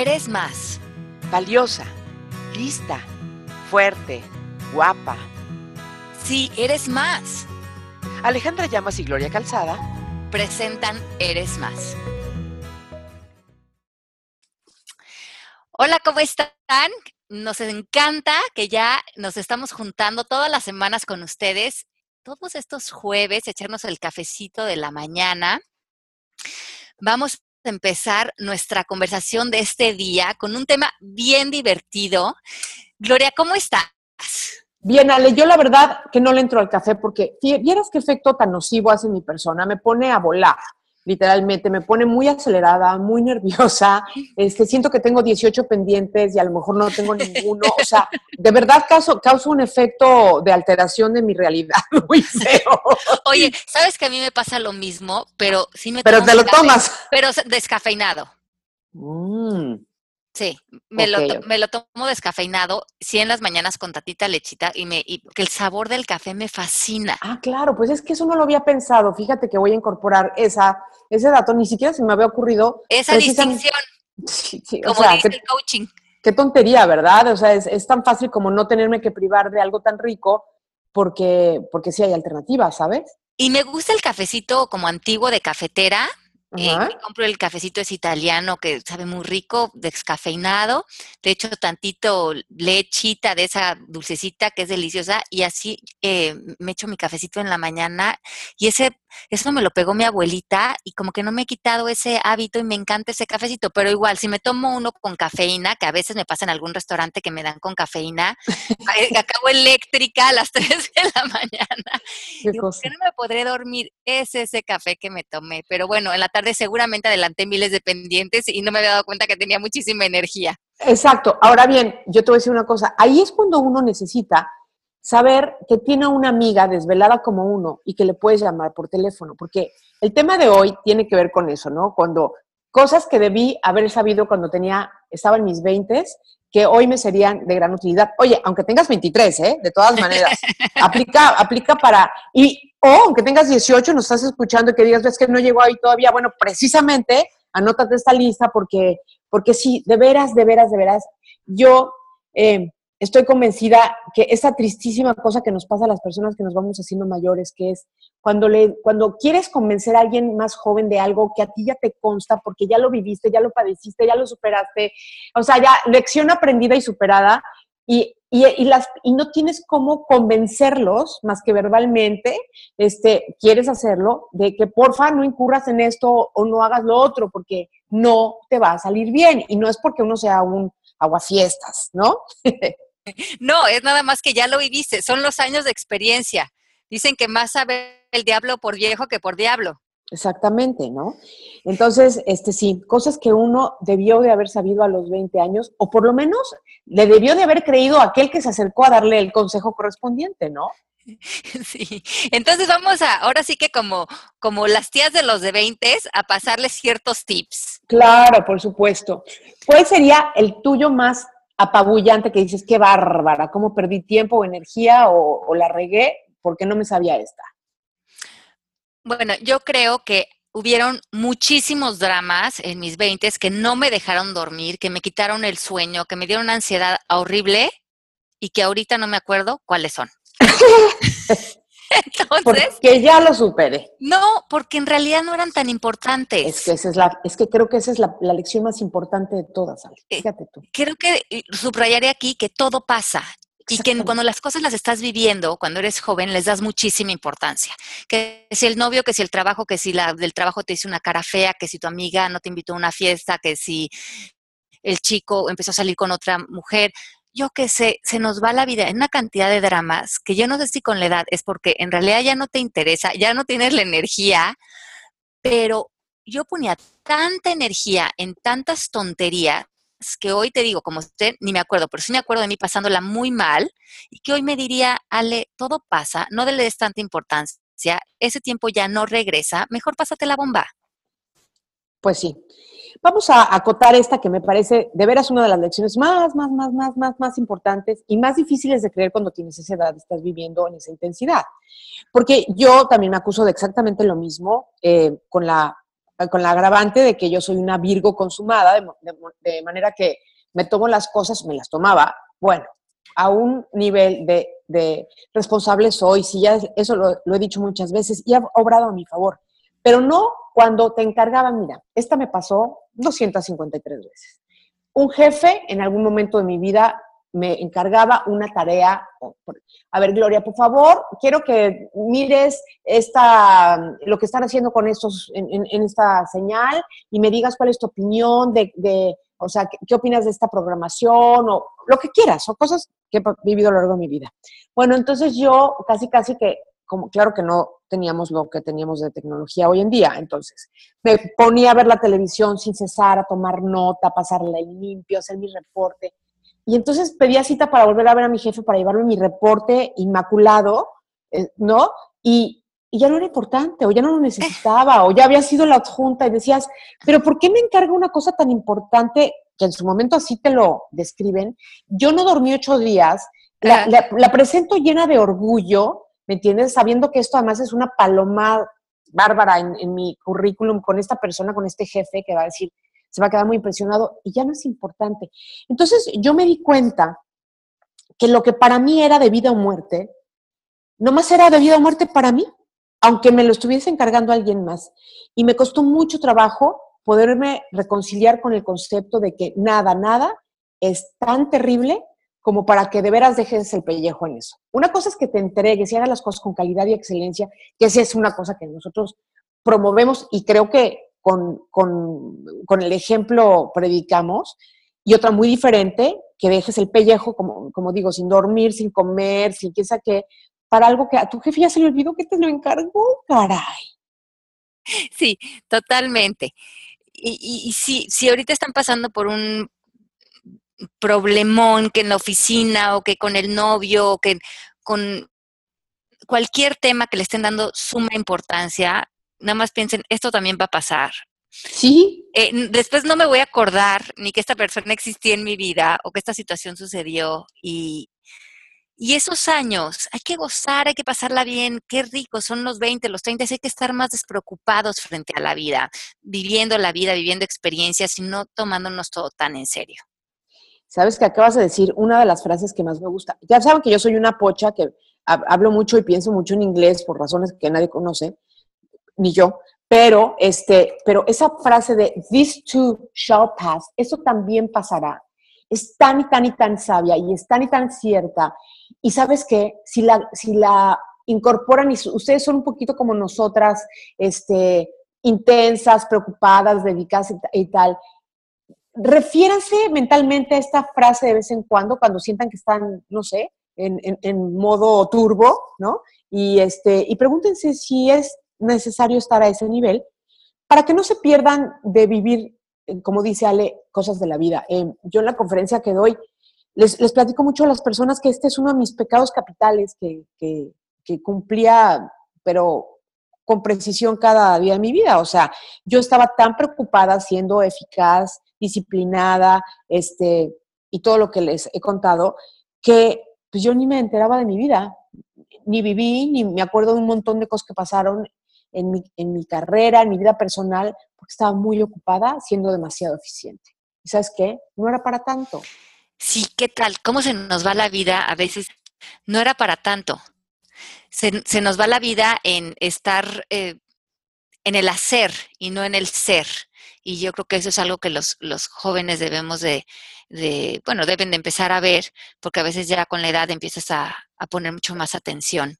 eres más. Valiosa, lista, fuerte, guapa. Sí, eres más. Alejandra Llamas y Gloria Calzada presentan Eres más. Hola, ¿cómo están? Nos encanta que ya nos estamos juntando todas las semanas con ustedes, todos estos jueves, echarnos el cafecito de la mañana. Vamos empezar nuestra conversación de este día con un tema bien divertido. Gloria, ¿cómo estás? Bien, Ale, yo la verdad que no le entro al café porque vieras qué efecto tan nocivo hace mi persona, me pone a volar, literalmente, me pone muy acelerada, muy nerviosa, este, siento que tengo 18 pendientes y a lo mejor no tengo ninguno, o sea, de verdad causa, causa un efecto de alteración de mi realidad muy feo. Oye, ¿sabes que a mí me pasa lo mismo, pero sí me Pero te lo tomas. Pero descafeinado. Mm. Sí, me, lo, me lo tomo descafeinado, sí en las mañanas con tatita lechita y me y que el sabor del café me fascina. Ah, claro, pues es que eso no lo había pensado. Fíjate que voy a incorporar esa, ese dato, ni siquiera se me había ocurrido. Esa distinción. Sí, sí, como o sea, dice el coaching. qué tontería, ¿verdad? O sea, es, es, tan fácil como no tenerme que privar de algo tan rico porque, porque sí hay alternativas, ¿sabes? Y me gusta el cafecito como antiguo de cafetera, eh, me compro el cafecito es italiano que sabe muy rico, descafeinado, le echo tantito lechita de esa dulcecita que es deliciosa y así eh, me echo mi cafecito en la mañana y ese eso me lo pegó mi abuelita y como que no me he quitado ese hábito y me encanta ese cafecito, pero igual si me tomo uno con cafeína, que a veces me pasa en algún restaurante que me dan con cafeína, eh, acabo eléctrica a las 3 de la mañana. Qué Digo, ¿por qué no me podré dormir? Es ese café que me tomé. Pero bueno, en la tarde seguramente adelanté miles de pendientes y no me había dado cuenta que tenía muchísima energía. Exacto. Ahora bien, yo te voy a decir una cosa. Ahí es cuando uno necesita saber que tiene una amiga desvelada como uno y que le puedes llamar por teléfono, porque el tema de hoy tiene que ver con eso, ¿no? Cuando cosas que debí haber sabido cuando tenía, estaba en mis 20 que hoy me serían de gran utilidad. Oye, aunque tengas 23, ¿eh? De todas maneras, aplica, aplica para, y, o aunque tengas 18, nos estás escuchando y que digas, ves que no llegó ahí todavía, bueno, precisamente, anótate esta lista porque, porque sí, de veras, de veras, de veras, yo eh, estoy convencida que esa tristísima cosa que nos pasa a las personas que nos vamos haciendo mayores, que es cuando, le, cuando quieres convencer a alguien más joven de algo que a ti ya te consta porque ya lo viviste, ya lo padeciste, ya lo superaste, o sea, ya lección aprendida y superada, y, y, y, las, y no tienes cómo convencerlos más que verbalmente, este, quieres hacerlo, de que porfa no incurras en esto o no hagas lo otro, porque no te va a salir bien. Y no es porque uno sea un aguafiestas, ¿no? No, es nada más que ya lo viviste, son los años de experiencia. Dicen que más sabe el diablo por viejo que por diablo. Exactamente, ¿no? Entonces, este sí, cosas que uno debió de haber sabido a los 20 años, o por lo menos le debió de haber creído a aquel que se acercó a darle el consejo correspondiente, ¿no? Sí, entonces vamos a, ahora sí que como, como las tías de los de 20, a pasarles ciertos tips. Claro, por supuesto. ¿Cuál sería el tuyo más apabullante que dices, qué bárbara, cómo perdí tiempo o energía o, o la regué porque no me sabía esta? Bueno, yo creo que hubieron muchísimos dramas en mis 20 que no me dejaron dormir, que me quitaron el sueño, que me dieron una ansiedad horrible y que ahorita no me acuerdo cuáles son. Entonces, porque ya lo superé. No, porque en realidad no eran tan importantes. Es que, esa es, la, es que creo que esa es la, la lección más importante de todas, Ale. Fíjate tú. Creo que subrayaré aquí que todo pasa y que cuando las cosas las estás viviendo, cuando eres joven, les das muchísima importancia. Que si el novio, que si el trabajo, que si la, del trabajo te hizo una cara fea, que si tu amiga no te invitó a una fiesta, que si el chico empezó a salir con otra mujer. Yo qué sé, se nos va la vida en una cantidad de dramas que yo no sé si con la edad es porque en realidad ya no te interesa, ya no tienes la energía, pero yo ponía tanta energía en tantas tonterías que hoy te digo, como usted, ni me acuerdo, pero sí me acuerdo de mí pasándola muy mal y que hoy me diría, Ale, todo pasa, no le des tanta importancia, ese tiempo ya no regresa, mejor pásate la bomba. Pues sí. Vamos a acotar esta que me parece de veras una de las lecciones más, más, más, más, más, más importantes y más difíciles de creer cuando tienes esa edad, estás viviendo en esa intensidad. Porque yo también me acuso de exactamente lo mismo eh, con la con la agravante de que yo soy una Virgo consumada, de, manera que me tomo las cosas, me las tomaba, bueno, a un nivel de, de responsable soy, si ya eso lo, lo, he dicho muchas veces y ha obrado a mi favor, pero no cuando te encargaban, mira, esta me pasó 253 veces. Un jefe en algún momento de mi vida me encargaba una tarea. A ver, Gloria, por favor, quiero que mires esta, lo que están haciendo con estos, en, esta señal y me digas cuál es tu opinión de, o sea, ¿qué, opinas de esta programación o lo que quieras, o cosas que he vivido a lo largo de mi vida. Bueno, entonces yo casi, casi que, como claro que no teníamos lo que teníamos de tecnología hoy en día, entonces me ponía a ver la televisión sin cesar, a tomar nota, pasarla en limpio, hacer mi reporte y entonces pedía cita para volver a ver a mi jefe para llevarme mi reporte inmaculado, eh, ¿no? Y, ya no era importante, o ya no lo necesitaba, o ya había sido la adjunta y decías, pero ¿por qué me encarga una cosa tan importante que en su momento así te lo describen? Yo no dormí ocho días, la, la presento llena de orgullo, ¿me entiendes? Sabiendo que esto además es una paloma bárbara en, en, mi currículum con esta persona, con este jefe que va a decir, se va a quedar muy impresionado y ya no es importante. Entonces yo me di cuenta que lo que para mí era de vida o muerte, no más era de vida o muerte para mí, aunque me lo estuviese encargando alguien más. Y me costó mucho trabajo poderme reconciliar con el concepto de que nada, nada es tan terrible como para que de veras dejes el pellejo en eso. Una cosa es que te entregues y hagas las cosas con calidad y excelencia, que esa es una cosa que nosotros promovemos y creo que con, el ejemplo predicamos, y otra muy diferente, que dejes el pellejo, como, como digo, sin dormir, sin comer, sin quién sabe qué, para algo que a tu jefe ya se le olvidó que te lo encargó, caray. Sí, totalmente. Y, y, si, si ahorita están pasando por un problemón que en la oficina o que con el novio o que con cualquier tema que le estén dando suma importancia, nada más piensen, esto también va a pasar. Sí. Eh, después no me voy a acordar ni que esta persona existía en mi vida o que esta situación sucedió y, y esos años hay que gozar, hay que pasarla bien, qué rico, son los 20, los 30, hay que estar más despreocupados frente a la vida, viviendo la vida, viviendo experiencias y no tomándonos todo tan en serio. Sabes que acabas de decir una de las frases que más me gusta. Ya saben que yo soy una pocha que hablo mucho y pienso mucho en inglés por razones que nadie conoce ni yo, pero, este, pero esa frase de this too shall pass, eso también pasará. Es tan y tan y tan sabia y es tan y tan cierta. Y sabes qué, si la, si la incorporan y ustedes son un poquito como nosotras, este, intensas, preocupadas, dedicadas y, tal, refiéranse mentalmente a esta frase de vez en cuando, cuando sientan que están, no sé, en, en, modo turbo, ¿no? Y, este, y pregúntense si es necesario estar a ese nivel para que no se pierdan de vivir, eh, como dice Ale, cosas de la vida. Eh, yo en la conferencia que doy, les, les, platico mucho a las personas que este es uno de mis pecados capitales que, que, que cumplía, pero con precisión cada día de mi vida. O sea, yo estaba tan preocupada siendo eficaz, disciplinada, este, y todo lo que les he contado, que pues yo ni me enteraba de mi vida, ni viví, ni me acuerdo de un montón de cosas que pasaron en mi, en mi carrera, en mi vida personal, porque estaba muy ocupada siendo demasiado eficiente. ¿Y sabes qué? No era para tanto. Sí, ¿qué tal? ¿Cómo se nos va la vida? A veces no era para tanto. Se, se nos va la vida en estar eh, en el hacer y no en el ser. Y yo creo que eso es algo que los, los jóvenes debemos de, de, bueno, deben de empezar a ver, porque a veces ya con la edad empiezas a, a poner mucho más atención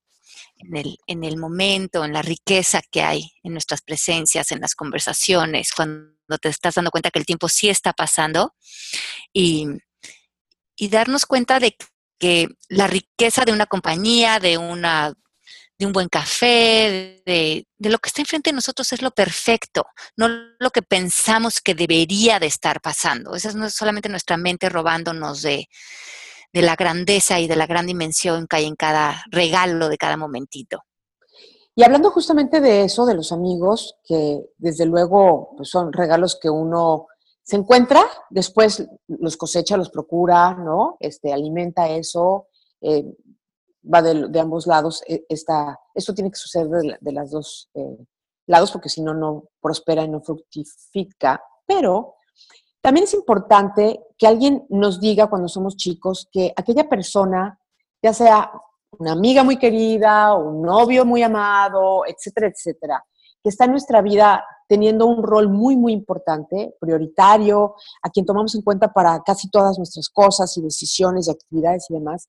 en el, en el momento, en la riqueza que hay en nuestras presencias, en las conversaciones, cuando te estás dando cuenta que el tiempo sí está pasando. Y, y darnos cuenta de que la riqueza de una compañía, de una de un buen café, de, de, lo que está enfrente de nosotros es lo perfecto, no lo que pensamos que debería de estar pasando. Esa no es solamente nuestra mente robándonos de, de la grandeza y de la gran dimensión que hay en cada regalo de cada momentito. Y hablando justamente de eso, de los amigos, que desde luego pues, son regalos que uno se encuentra, después los cosecha, los procura, ¿no? Este, alimenta eso, eh, va de, ambos lados. E, esta, esto tiene que suceder de, las dos, eh, lados, porque si no, no prospera y no fructifica. Pero también es importante que alguien nos diga cuando somos chicos que aquella persona, ya sea una amiga muy querida, un novio muy amado, etcétera, etcétera, que está en nuestra vida teniendo un rol muy, muy importante, prioritario, a quien tomamos en cuenta para casi todas nuestras cosas y decisiones y actividades y demás,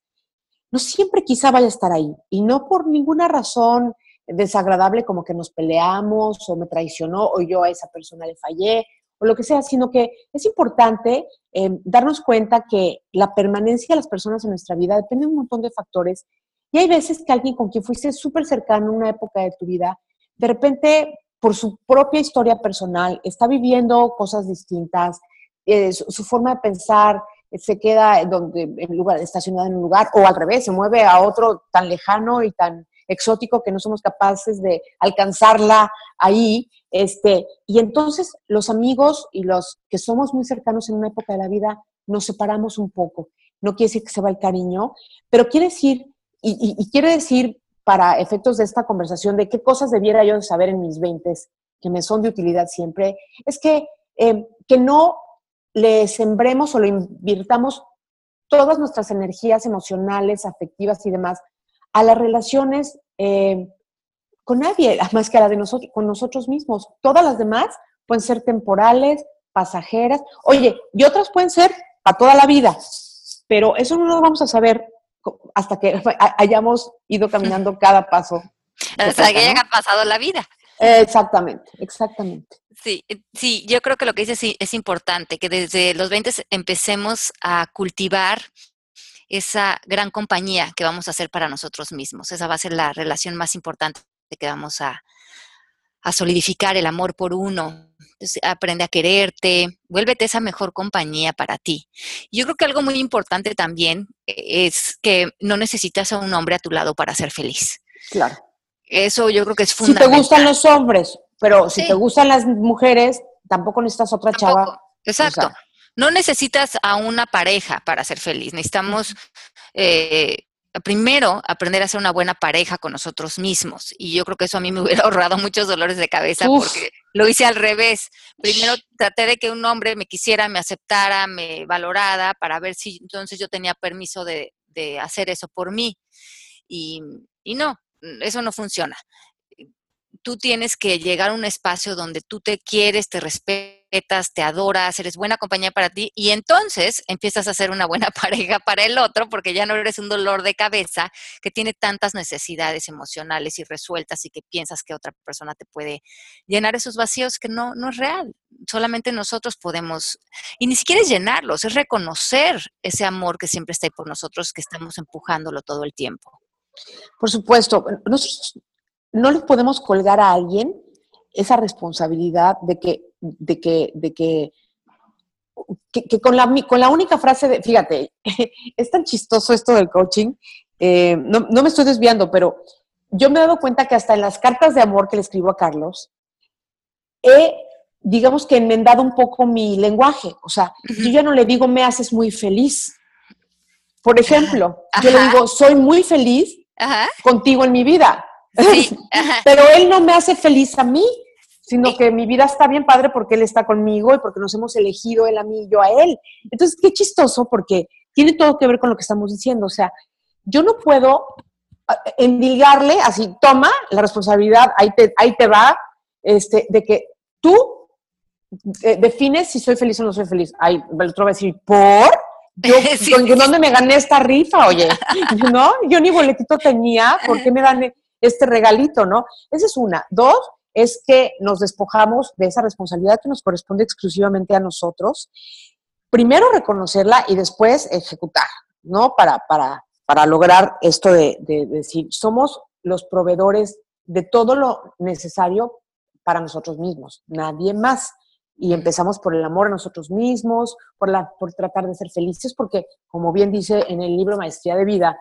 no siempre quizá vaya a estar ahí. Y no por ninguna razón desagradable como que nos peleamos o me traicionó o yo a esa persona le fallé o lo que sea, sino que es importante eh, darnos cuenta que la permanencia de las personas en nuestra vida depende de un montón de factores y hay veces que alguien con quien fuiste súper cercano en una época de tu vida, de repente por su propia historia personal está viviendo cosas distintas, eh, su, forma de pensar se queda donde, en lugar, estacionada en un lugar o al revés, se mueve a otro tan lejano y tan exótico que no somos capaces de alcanzarla ahí. Este, y entonces los amigos y los que somos muy cercanos en una época de la vida nos separamos un poco. No quiere decir que se va el cariño, pero quiere decir, y, quiere decir para efectos de esta conversación de qué cosas debiera yo saber en mis 20 que me son de utilidad siempre, es que, eh, que no le sembremos o le invirtamos todas nuestras energías emocionales, afectivas y demás a las relaciones eh, con nadie, más que a la de nosotros, con nosotros mismos. Todas las demás pueden ser temporales, pasajeras, oye, y otras pueden ser a toda la vida, pero eso no lo vamos a saber hasta que hayamos ido caminando cada paso. Hasta que haya pasado la vida. Exactamente, exactamente. Sí, eh, sí, yo creo que lo que dices es importante, que desde los 20 empecemos a cultivar esa gran compañía que vamos a hacer para nosotros mismos. Esa va a ser la relación más importante que vamos a, solidificar el amor por uno. aprende a quererte, vuélvete esa mejor compañía para ti. Yo creo que algo muy importante también eh, es que no necesitas a un hombre a tu lado para ser feliz. Claro. Eso yo creo que es fundamental. Si te gustan los hombres, pero si te gustan las mujeres, tampoco necesitas otra chava. Exacto no necesitas a una pareja para ser feliz. Necesitamos eh, primero aprender a ser una buena pareja con nosotros mismos. Y yo creo que eso a mí me hubiera ahorrado muchos dolores de cabeza porque lo hice al revés. Primero traté de que un hombre me quisiera, me aceptara, me valorara para ver si entonces yo tenía permiso de, hacer eso por mí. Y, y no, eso no funciona tú tienes que llegar a un espacio donde tú te quieres, te respetas, te adoras, eres buena compañía para ti y entonces empiezas a ser una buena pareja para el otro porque ya no eres un dolor de cabeza que tiene tantas necesidades emocionales y resueltas y que piensas que otra persona te puede llenar esos vacíos que no, no es real. Solamente nosotros podemos, y ni siquiera es llenarlos, es reconocer ese amor que siempre está ahí por nosotros, que estamos empujándolo todo el tiempo. Por supuesto, nosotros no le podemos colgar a alguien esa responsabilidad de que, de que, de que, que, con, la, con la única frase de, fíjate, es tan chistoso esto del coaching, eh, no, no, me estoy desviando, pero yo me he dado cuenta que hasta en las cartas de amor que le escribo a Carlos, he, digamos que enmendado un poco mi lenguaje, o sea, yo ya no le digo me haces muy feliz. Por ejemplo, yo le digo, soy muy feliz contigo en mi vida. Pero él no me hace feliz a mí, sino que mi vida está bien padre porque él está conmigo y porque nos hemos elegido él a mí y yo a él. Entonces, qué chistoso porque tiene todo que ver con lo que estamos diciendo. O sea, yo no puedo endilgarle así, toma la responsabilidad, ahí te, ahí te va, este, de que tú eh, defines si soy feliz o no soy feliz. Ahí el otro va a decir, ¿por? Yo, ¿dónde me gané esta rifa? Oye, ¿no? Yo ni boletito tenía, ¿por qué me gané? este regalito, ¿no? Esa es una. Dos, es que nos despojamos de esa responsabilidad que nos corresponde exclusivamente a nosotros. Primero reconocerla y después ejecutar, ¿no? Para, para, para lograr esto de, de, decir, somos los proveedores de todo lo necesario para nosotros mismos, nadie más. Y empezamos por el amor a nosotros mismos, por, la, por tratar de ser felices, porque como bien dice en el libro Maestría de Vida,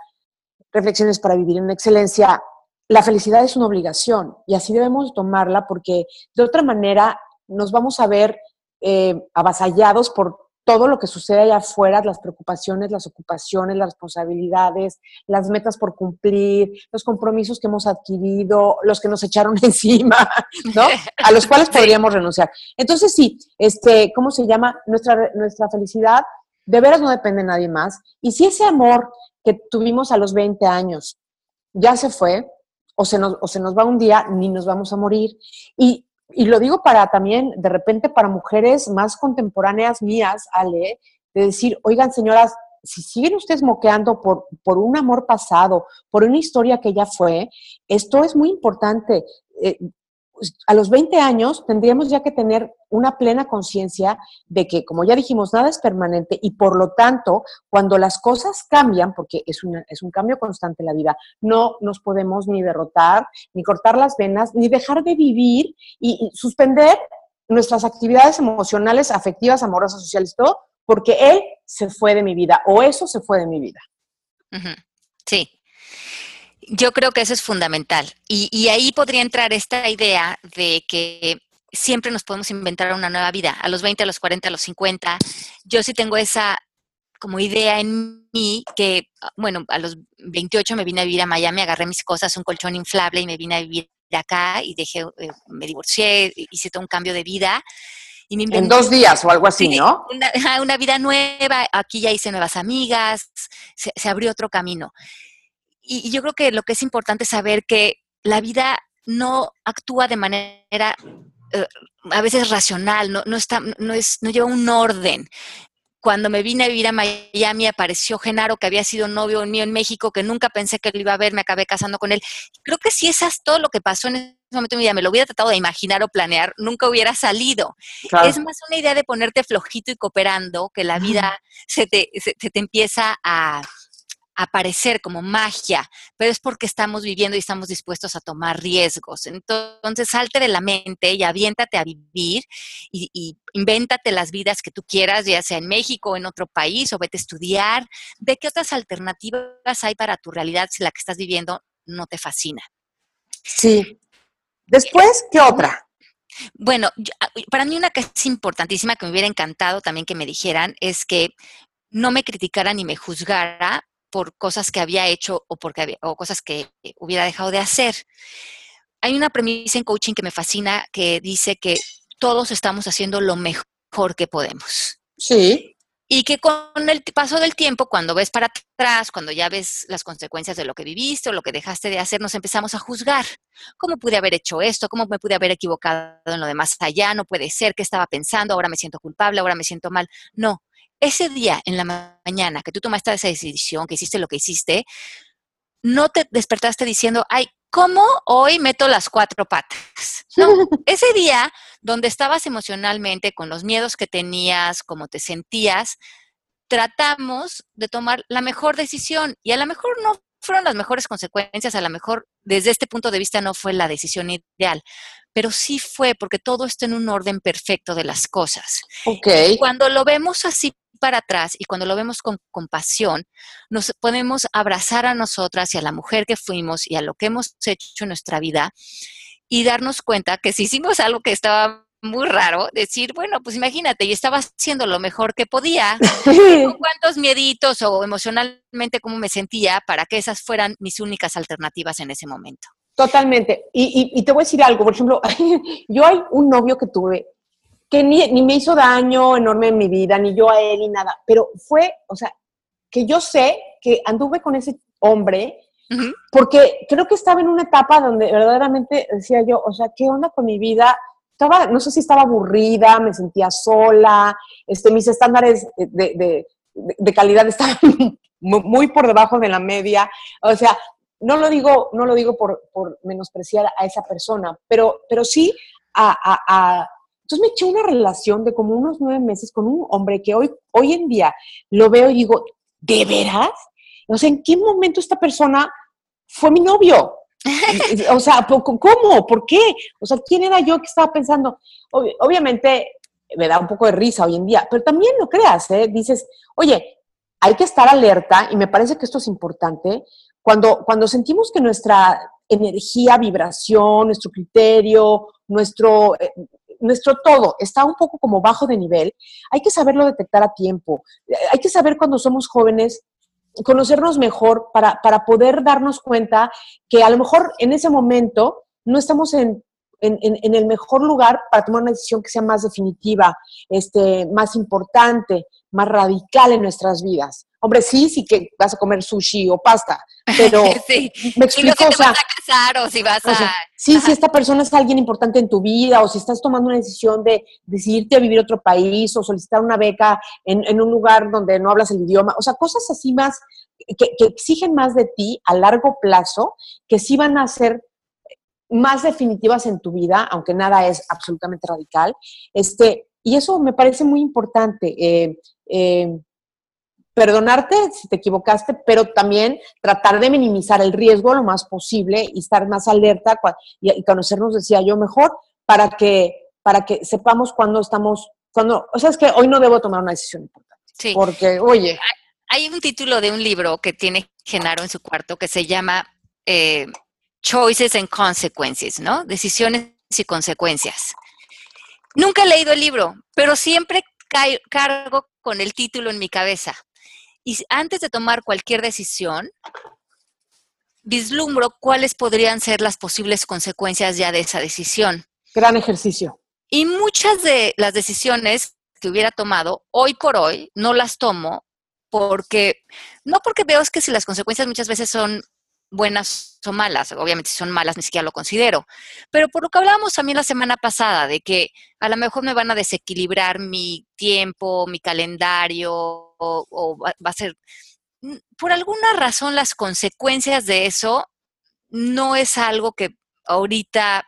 Reflexiones para Vivir en Excelencia, la felicidad es una obligación y así debemos tomarla porque de otra manera nos vamos a ver eh, avasallados por todo lo que sucede allá afuera, las preocupaciones, las ocupaciones, las responsabilidades, las metas por cumplir, los compromisos que hemos adquirido, los que nos echaron encima, ¿no? A los cuales podríamos renunciar. Entonces, sí, este, ¿cómo se llama? Nuestra, nuestra felicidad de veras no depende de nadie más. Y si ese amor que tuvimos a los 20 años ya se fue, o se nos, o se nos va un día, ni nos vamos a morir. Y y lo digo para también, de repente, para mujeres más contemporáneas mías, Ale, de decir, oigan, señoras, si siguen ustedes moqueando por, por un amor pasado, por una historia que ya fue, esto es muy importante. Eh, a los 20 años tendríamos ya que tener una plena conciencia de que, como ya dijimos, nada es permanente y por lo tanto, cuando las cosas cambian, porque es, es un cambio constante en la vida, no nos podemos ni derrotar, ni cortar las venas, ni dejar de vivir y, suspender nuestras actividades emocionales, afectivas, amorosas, sociales, todo, porque él se fue de mi vida o eso se fue de mi vida. Sí, yo creo que eso es fundamental. Y, ahí podría entrar esta idea de que siempre nos podemos inventar una nueva vida, a los 20, a los 40, a los 50. Yo sí tengo esa como idea en mí que, bueno, a los 28 me vine a vivir a Miami, agarré mis cosas, un colchón inflable y me vine a vivir acá y dejé, eh, me divorcié, hice todo un cambio de vida. Y me en dos días o algo así, ¿no? Una, vida nueva, aquí ya hice nuevas amigas, se, se abrió otro camino y, yo creo que lo que es importante es saber que la vida no actúa de manera eh, a veces racional, no, no, está, no, es, no lleva un orden. Cuando me vine a vivir a Miami apareció Genaro, que había sido novio mío en México, que nunca pensé que lo iba a ver, me acabé casando con él. Creo que si esas todo lo que pasó en ese momento de mi vida, me lo hubiera tratado de imaginar o planear, nunca hubiera salido. Es más una idea de ponerte flojito y cooperando, que la vida se te, se te empieza a, aparecer como magia, pero es porque estamos viviendo y estamos dispuestos a tomar riesgos. Entonces, salte de la mente y aviéntate a vivir y, y invéntate las vidas que tú quieras, ya sea en México o en otro país, o vete a estudiar. Ve qué otras alternativas hay para tu realidad si la que estás viviendo no te fascina. Sí. Después, ¿qué otra? Bueno, ah, para mí una que es importantísima, que me hubiera encantado también que me dijeran, es que no me criticara ni me juzgara por cosas que había hecho o, porque o cosas que hubiera dejado de hacer. Hay una premisa en coaching que me fascina que dice que todos estamos haciendo lo mejor que podemos. Sí. Y que con el paso del tiempo, cuando ves para atrás, cuando ya ves las consecuencias de lo que viviste o lo que dejaste de hacer, nos empezamos a juzgar. ¿Cómo pude haber hecho esto? ¿Cómo me pude haber equivocado en lo de más allá? No puede ser. ¿Qué estaba pensando? Ahora me siento culpable, ahora me siento mal. No, ese día en la mañana que tú tomaste esa decisión, que hiciste lo que hiciste, no te despertaste diciendo, ay, ¿cómo hoy meto las cuatro patas? No, ese día donde estabas emocionalmente con los miedos que tenías, como te sentías, tratamos de tomar la mejor decisión y a lo mejor no fueron las mejores consecuencias, a lo mejor desde este punto de vista no fue la decisión ideal, pero sí fue porque todo está en un orden perfecto de las cosas. Okay. cuando lo vemos así para atrás y cuando lo vemos con compasión, nos podemos abrazar a nosotras y a la mujer que fuimos y a lo que hemos hecho en nuestra vida y darnos cuenta que si hicimos algo que estaba muy raro, decir, bueno, pues imagínate, yo estaba haciendo lo mejor que podía, con cuántos mieditos o emocionalmente cómo me sentía para que esas fueran mis únicas alternativas en ese momento. Totalmente. Y, y te voy a decir algo, por ejemplo, yo hay un novio que tuve que ni, me hizo daño enorme en mi vida, ni yo a él, ni nada, pero fue, o sea, que yo sé que anduve con ese hombre porque creo que estaba en una etapa donde verdaderamente decía yo, o sea, ¿qué onda con mi vida? Estaba, no sé si estaba aburrida, me sentía sola, este, mis estándares de, de calidad estaban muy por debajo de la media, o sea, no lo digo, no lo digo por, por menospreciar a esa persona, pero, pero sí a, entonces me eché una relación de como unos nueve meses con un hombre que hoy, hoy en día lo veo y digo, ¿de veras? O sea, ¿en qué momento esta persona fue mi novio? o sea, ¿cómo? ¿Por qué? O sea, ¿quién era yo que estaba pensando? obviamente me da un poco de risa hoy en día, pero también lo creas, ¿eh? Dices, oye, hay que estar alerta y me parece que esto es importante. Cuando, cuando sentimos que nuestra energía, vibración, nuestro criterio, nuestro, eh, nuestro todo está un poco como bajo de nivel, hay que saberlo detectar a tiempo. Hay que saber cuando somos jóvenes conocernos mejor para, para poder darnos cuenta que a lo mejor en ese momento no estamos en en, el mejor lugar para tomar una decisión que sea más definitiva, este, más importante, más radical en nuestras vidas. Hombre, sí, sí que vas a comer sushi o pasta, pero me explico, o sea, casar o si vas a... sí, si esta persona es alguien importante en tu vida o si estás tomando una decisión de decidirte a vivir a otro país o solicitar una beca en, un lugar donde no hablas el idioma, o sea, cosas así más que, que exigen más de ti a largo plazo, que sí van a ser más definitivas en tu vida, aunque nada es absolutamente radical. Este, y eso me parece muy importante. Eh, eh, perdonarte si te equivocaste, pero también tratar de minimizar el riesgo lo más posible y estar más alerta y, conocernos, decía yo, mejor para que, para que sepamos cuándo estamos, cuando, o sea, es que hoy no debo tomar una decisión importante. Sí. Porque, oye. Hay un título de un libro que tiene Genaro en su cuarto que se llama eh, Choices and Consequences, ¿no? Decisiones y consecuencias. Nunca he leído el libro, pero siempre cargo con el título en mi cabeza. Y antes de tomar cualquier decisión, vislumbro cuáles podrían ser las posibles consecuencias ya de esa decisión. Gran ejercicio. Y muchas de las decisiones que hubiera tomado, hoy por hoy, no las tomo porque, no porque veo es que si las consecuencias muchas veces son buenas o malas. Obviamente, si son malas, ni siquiera lo considero. Pero por lo que hablábamos también la semana pasada, de que a lo mejor me van a desequilibrar mi tiempo, mi calendario, o, va, a ser. Mm, por alguna razón, las consecuencias de eso no es algo que ahorita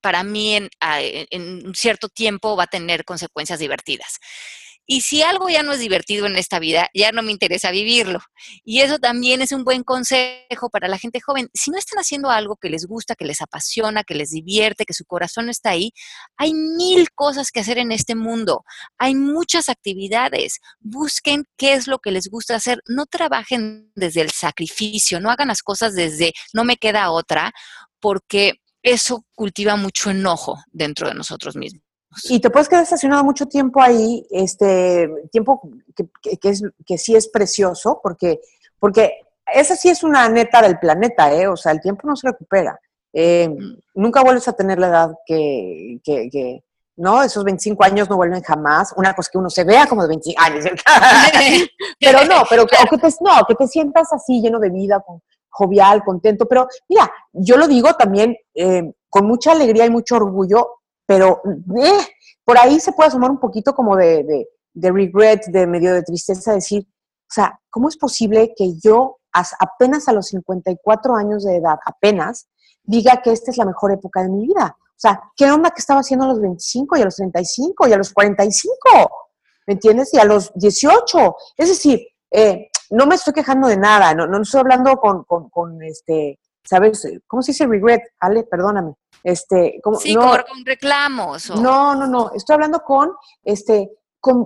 para mí en, en un cierto tiempo va a tener consecuencias divertidas. Y si algo ya no es divertido en esta vida, ya no me interesa vivirlo. Y eso también es un buen consejo para la gente joven. Si no están haciendo algo que les gusta, que les apasiona, que les divierte, que su corazón está ahí, hay mil cosas que hacer en este mundo. Hay muchas actividades. Busquen qué es lo que les gusta hacer. No trabajen desde el sacrificio, no hagan las cosas desde no me queda otra, porque eso cultiva mucho enojo dentro de nosotros mismos. Y te puedes quedar estacionado mucho tiempo ahí, este tiempo que, es, que sí es precioso, porque, porque esa sí es una neta del planeta, ¿eh? O sea, el tiempo no se recupera. Eh, mm. nunca vuelves a tener la edad que, que, ¿no? Esos 25 años no vuelven jamás. Una cosa que uno se vea como de 25 años, pero no, pero que, que te, no, que te sientas así lleno de vida, jovial, contento. Pero mira, yo lo digo también eh, con mucha alegría y mucho orgullo, pero eh, por ahí se puede asomar un poquito como de, de, regret, de medio de tristeza, decir, o sea, ¿cómo es posible que yo apenas a los 54 años de edad, apenas, diga que esta es la mejor época de mi vida? O sea, ¿qué onda que estaba haciendo a los 25 y a los 35 y a los 45? ¿Me entiendes? Y a los 18. Es decir, eh, no me estoy quejando de nada, no, no estoy hablando con, con, con este, ¿sabes? ¿Cómo se dice regret? Ale, perdóname. Este, como, sí, como con reclamos. No, no, no. Estoy hablando con, este, con,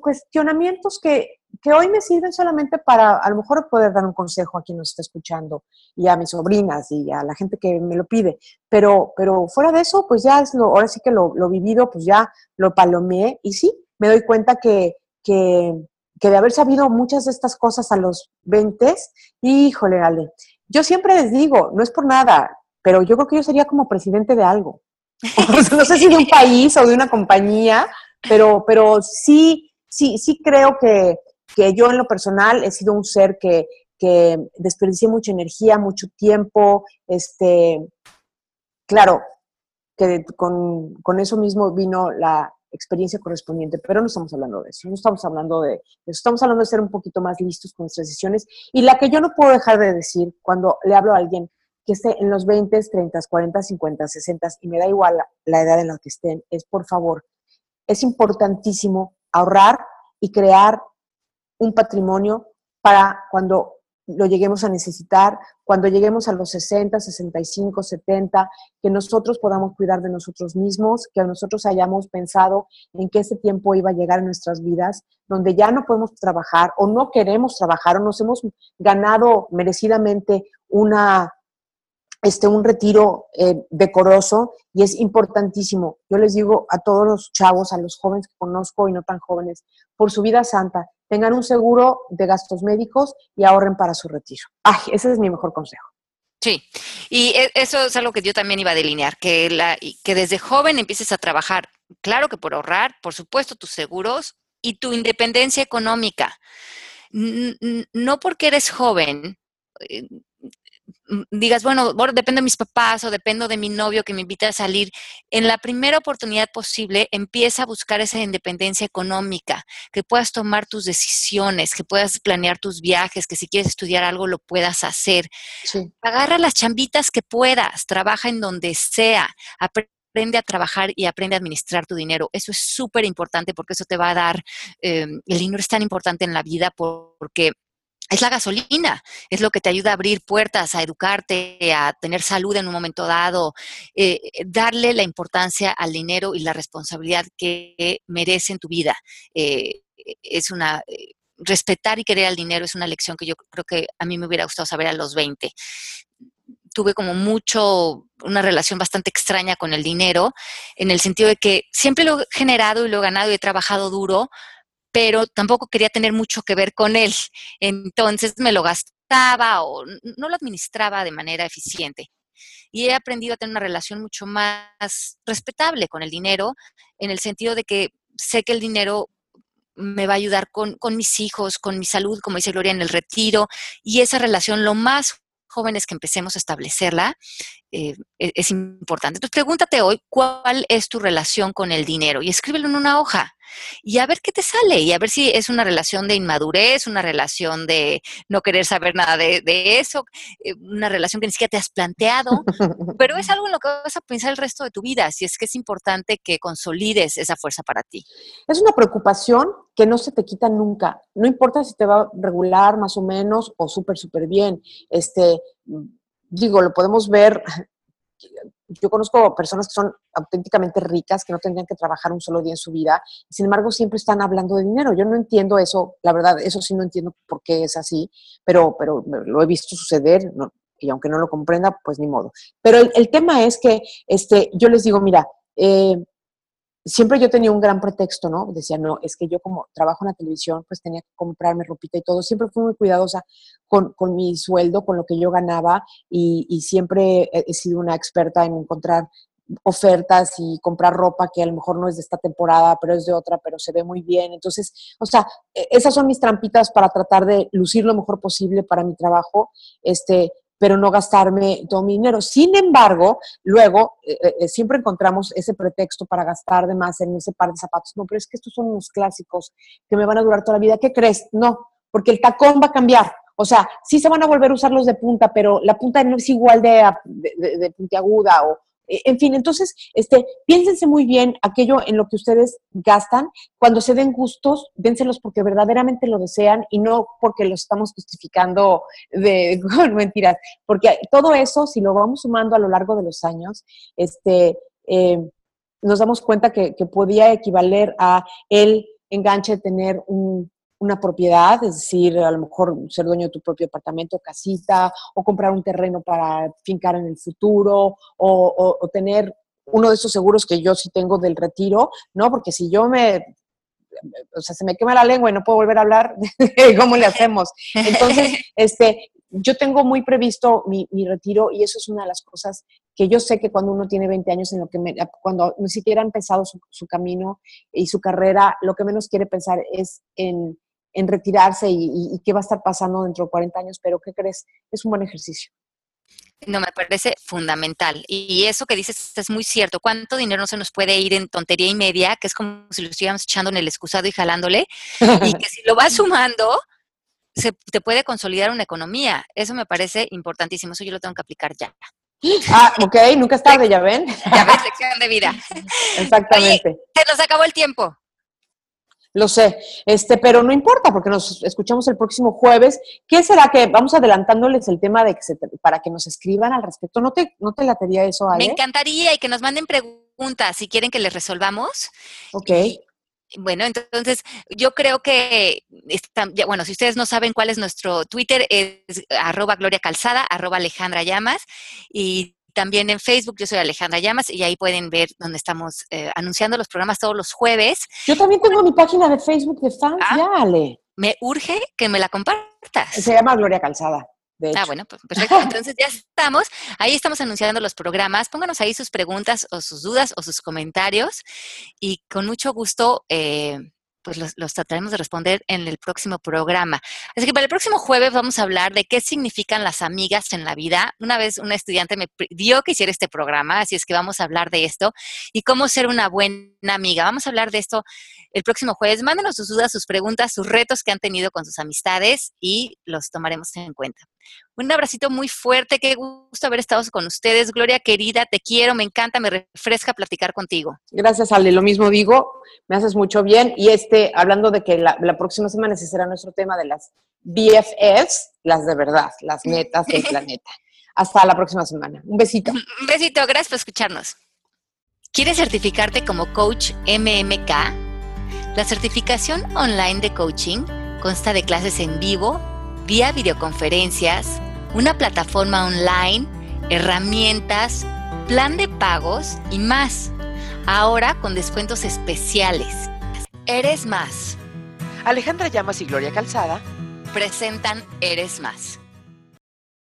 cuestionamientos que, que, hoy me sirven solamente para a lo mejor poder dar un consejo a quien nos está escuchando y a mis sobrinas y a la gente que me lo pide. Pero, pero fuera de eso, pues ya es lo, ahora sí que lo, lo vivido, pues ya lo palomeé y sí, me doy cuenta que, que, que de haber sabido muchas de estas cosas a los 20, híjole, Ale, yo siempre les digo, no es por nada, pero yo creo que yo sería como presidente de algo. no sé si de un país o de una compañía, pero, pero sí, sí, sí creo que, que yo en lo personal he sido un ser que, que desperdicié mucha energía, mucho tiempo, este, claro, que con, con, eso mismo vino la experiencia correspondiente, pero no estamos hablando de eso, no estamos hablando de eso, estamos hablando de ser un poquito más listos con nuestras decisiones. Y la que yo no puedo dejar de decir cuando le hablo a alguien que esté en los 20, 30, 40, 50, 60, y me da igual la edad en la que estén, es por favor, es importantísimo ahorrar y crear un patrimonio para cuando lo lleguemos a necesitar, cuando lleguemos a los 60, 65, 70, que nosotros podamos cuidar de nosotros mismos, que nosotros hayamos pensado en que ese tiempo iba a llegar en nuestras vidas, donde ya no podemos trabajar o no queremos trabajar o nos hemos ganado merecidamente una, este, un retiro eh, decoroso y es importantísimo. Yo les digo a todos los chavos, a los jóvenes que conozco y no tan jóvenes, por su vida santa, tengan un seguro de gastos médicos y ahorren para su retiro. Ay, ese es mi mejor consejo. Sí, y e, eso es algo que yo también iba a delinear, que, la, que desde joven empieces a trabajar, claro que por ahorrar, por supuesto, tus seguros y tu independencia económica. No porque eres joven, eh, digas, bueno, dependo de mis papás o dependo de mi novio que me invita a salir, en la primera oportunidad posible empieza a buscar esa independencia económica, que puedas tomar tus decisiones, que puedas planear tus viajes, que si quieres estudiar algo lo puedas hacer. Agarra las chambitas que puedas, trabaja en donde sea, aprende a trabajar y aprende a administrar tu dinero. Eso es súper importante porque eso te va a dar, eh, el dinero es tan importante en la vida porque es la gasolina, es lo que te ayuda a abrir puertas, a educarte, a tener salud en un momento dado, eh, darle la importancia al dinero y la responsabilidad que merece en tu vida. Eh, es una, eh, respetar y querer al dinero es una lección que yo creo que a mí me hubiera gustado saber a los 20. Tuve como mucho, una relación bastante extraña con el dinero, en el sentido de que siempre lo he generado y lo he ganado y he trabajado duro, pero tampoco quería tener mucho que ver con él. Entonces me lo gastaba o no lo administraba de manera eficiente. Y he aprendido a tener una relación mucho más respetable con el dinero, en el sentido de que sé que el dinero me va a ayudar con, mis hijos, con mi salud, como dice Gloria, en el retiro, y esa relación lo más jóvenes que empecemos a establecerla, eh, e-, es importante. Entonces, pregúntate hoy cuál es tu relación con el dinero y escríbelo en una hoja y a ver qué te sale y a ver si es una relación de inmadurez, una relación de no querer saber nada de, eso, eh, una relación que ni siquiera te has planteado, pero es algo en lo que vas a pensar el resto de tu vida, si es que es importante que consolides esa fuerza para ti. Es una preocupación que no se te quita nunca, no importa si te va regular más o menos o súper, súper bien, este, digo, lo podemos ver yo conozco personas que son auténticamente ricas, que no tendrían que trabajar un solo día en su vida, sin embargo siempre están hablando de dinero. Yo no entiendo eso, la verdad, eso sí no entiendo por qué es así, pero, pero lo he visto suceder, y aunque no lo comprenda, pues ni modo. Pero el, tema es que este, yo les digo, mira, eh, siempre yo tenía un gran pretexto, ¿no? Decía, no, es que yo como trabajo en la televisión, pues tenía que comprarme ropita y todo. Siempre fui muy cuidadosa con, con mi sueldo, con lo que yo ganaba y, y, siempre he sido una experta en encontrar ofertas y comprar ropa que a lo mejor no es de esta temporada, pero es de otra, pero se ve muy bien. Entonces, o sea, e, esas son mis trampitas para tratar de lucir lo mejor posible para mi trabajo. Este, pero no gastarme todo mi dinero. Sin embargo, luego eh, eh, eh, siempre encontramos ese pretexto para gastar de más en ese par de zapatos. No, pero es que estos son unos clásicos que me van a durar toda la vida. ¿Qué crees? No, porque el tacón va a cambiar. O sea, sí se van a volver a usar los de punta, pero la punta no es igual de, de, de puntiaguda o, en fin, entonces, este, piénsense muy bien aquello en lo que ustedes gastan. Cuando se den gustos, dénselos porque verdaderamente lo desean y no porque lo estamos justificando de con mentiras. Porque todo eso, si lo vamos sumando a lo largo de los años, este, eh, nos damos cuenta que, que podía equivaler a el enganche tener un, una propiedad, es decir, a lo mejor ser dueño de tu propio apartamento, casita, o comprar un terreno para fincar en el futuro, o, tener uno de esos seguros que yo sí tengo del retiro, ¿no? Porque si yo me, o sea, se me quema la lengua y no puedo volver a hablar, ¿cómo le hacemos? Entonces, este, yo tengo muy previsto mi, retiro y eso es una de las cosas que yo sé que cuando uno tiene 20 años, en lo que cuando ni siquiera ha empezado su, su, camino y su carrera, lo que menos quiere pensar es en, en retirarse y, qué va a estar pasando dentro de 40 años, pero ¿qué crees? Es un buen ejercicio. No, me parece fundamental. Y eso que dices es muy cierto. ¿Cuánto dinero no se nos puede ir en tontería y media? Que es como si lo estuviéramos echando en el excusado y jalándole. y que si lo vas sumando, se te puede consolidar una economía. Eso me parece importantísimo. Eso yo lo tengo que aplicar ya. Ah, ok, nunca es tarde, ya ven. Ya ves, lección de vida. Exactamente. se nos acabó el tiempo. Lo sé, este, pero no importa porque nos escuchamos el próximo jueves. ¿Qué será que vamos adelantándoles el tema de que para que nos escriban al respecto? ¿No te, no te latería eso, Ale? Me encantaría y que nos manden preguntas si quieren que les resolvamos. Ok. Bueno, entonces yo creo que, bueno, si ustedes no saben cuál es nuestro Twitter, es arroba Gloria Calzada, arroba Alejandra Llamas, y también en Facebook yo soy Alejandra Llamas, y ahí pueden ver donde estamos eh, anunciando los programas todos los jueves. Yo también tengo mi página de Facebook de fans, ah, ya, Ale. Me urge que me la compartas. Se llama Gloria Calzada. Ah, bueno, pues perfecto. Entonces ya estamos. Ahí estamos anunciando los programas. Pónganos ahí sus preguntas o sus dudas o sus comentarios y con mucho gusto eh, pues los, trataremos de responder en el próximo programa. Así que para el próximo jueves vamos a hablar de qué significan las amigas en la vida. Una vez una estudiante me pidió que hiciera este programa, así es que vamos a hablar de esto y cómo ser una buena amiga. Vamos a hablar de esto el próximo jueves. Mándenos sus dudas, sus preguntas, sus retos que han tenido con sus amistades y los tomaremos en cuenta. Un abracito muy fuerte, qué gusto haber estado con ustedes. Gloria querida, te quiero, me encanta, me refresca platicar contigo. Gracias, Ale, lo mismo digo, me haces mucho bien. Y este, hablando de que la, próxima semana ese será nuestro tema de las BFFs, las de verdad, las netas del planeta. Hasta la próxima semana. Un besito. Un besito, gracias por escucharnos. ¿Quieres certificarte como coach MMK? La certificación online de coaching consta de clases en vivo, vía videoconferencias, una plataforma online, herramientas, plan de pagos y más. Ahora con descuentos especiales. Eres más. Alejandra Llamas y Gloria Calzada presentan Eres más.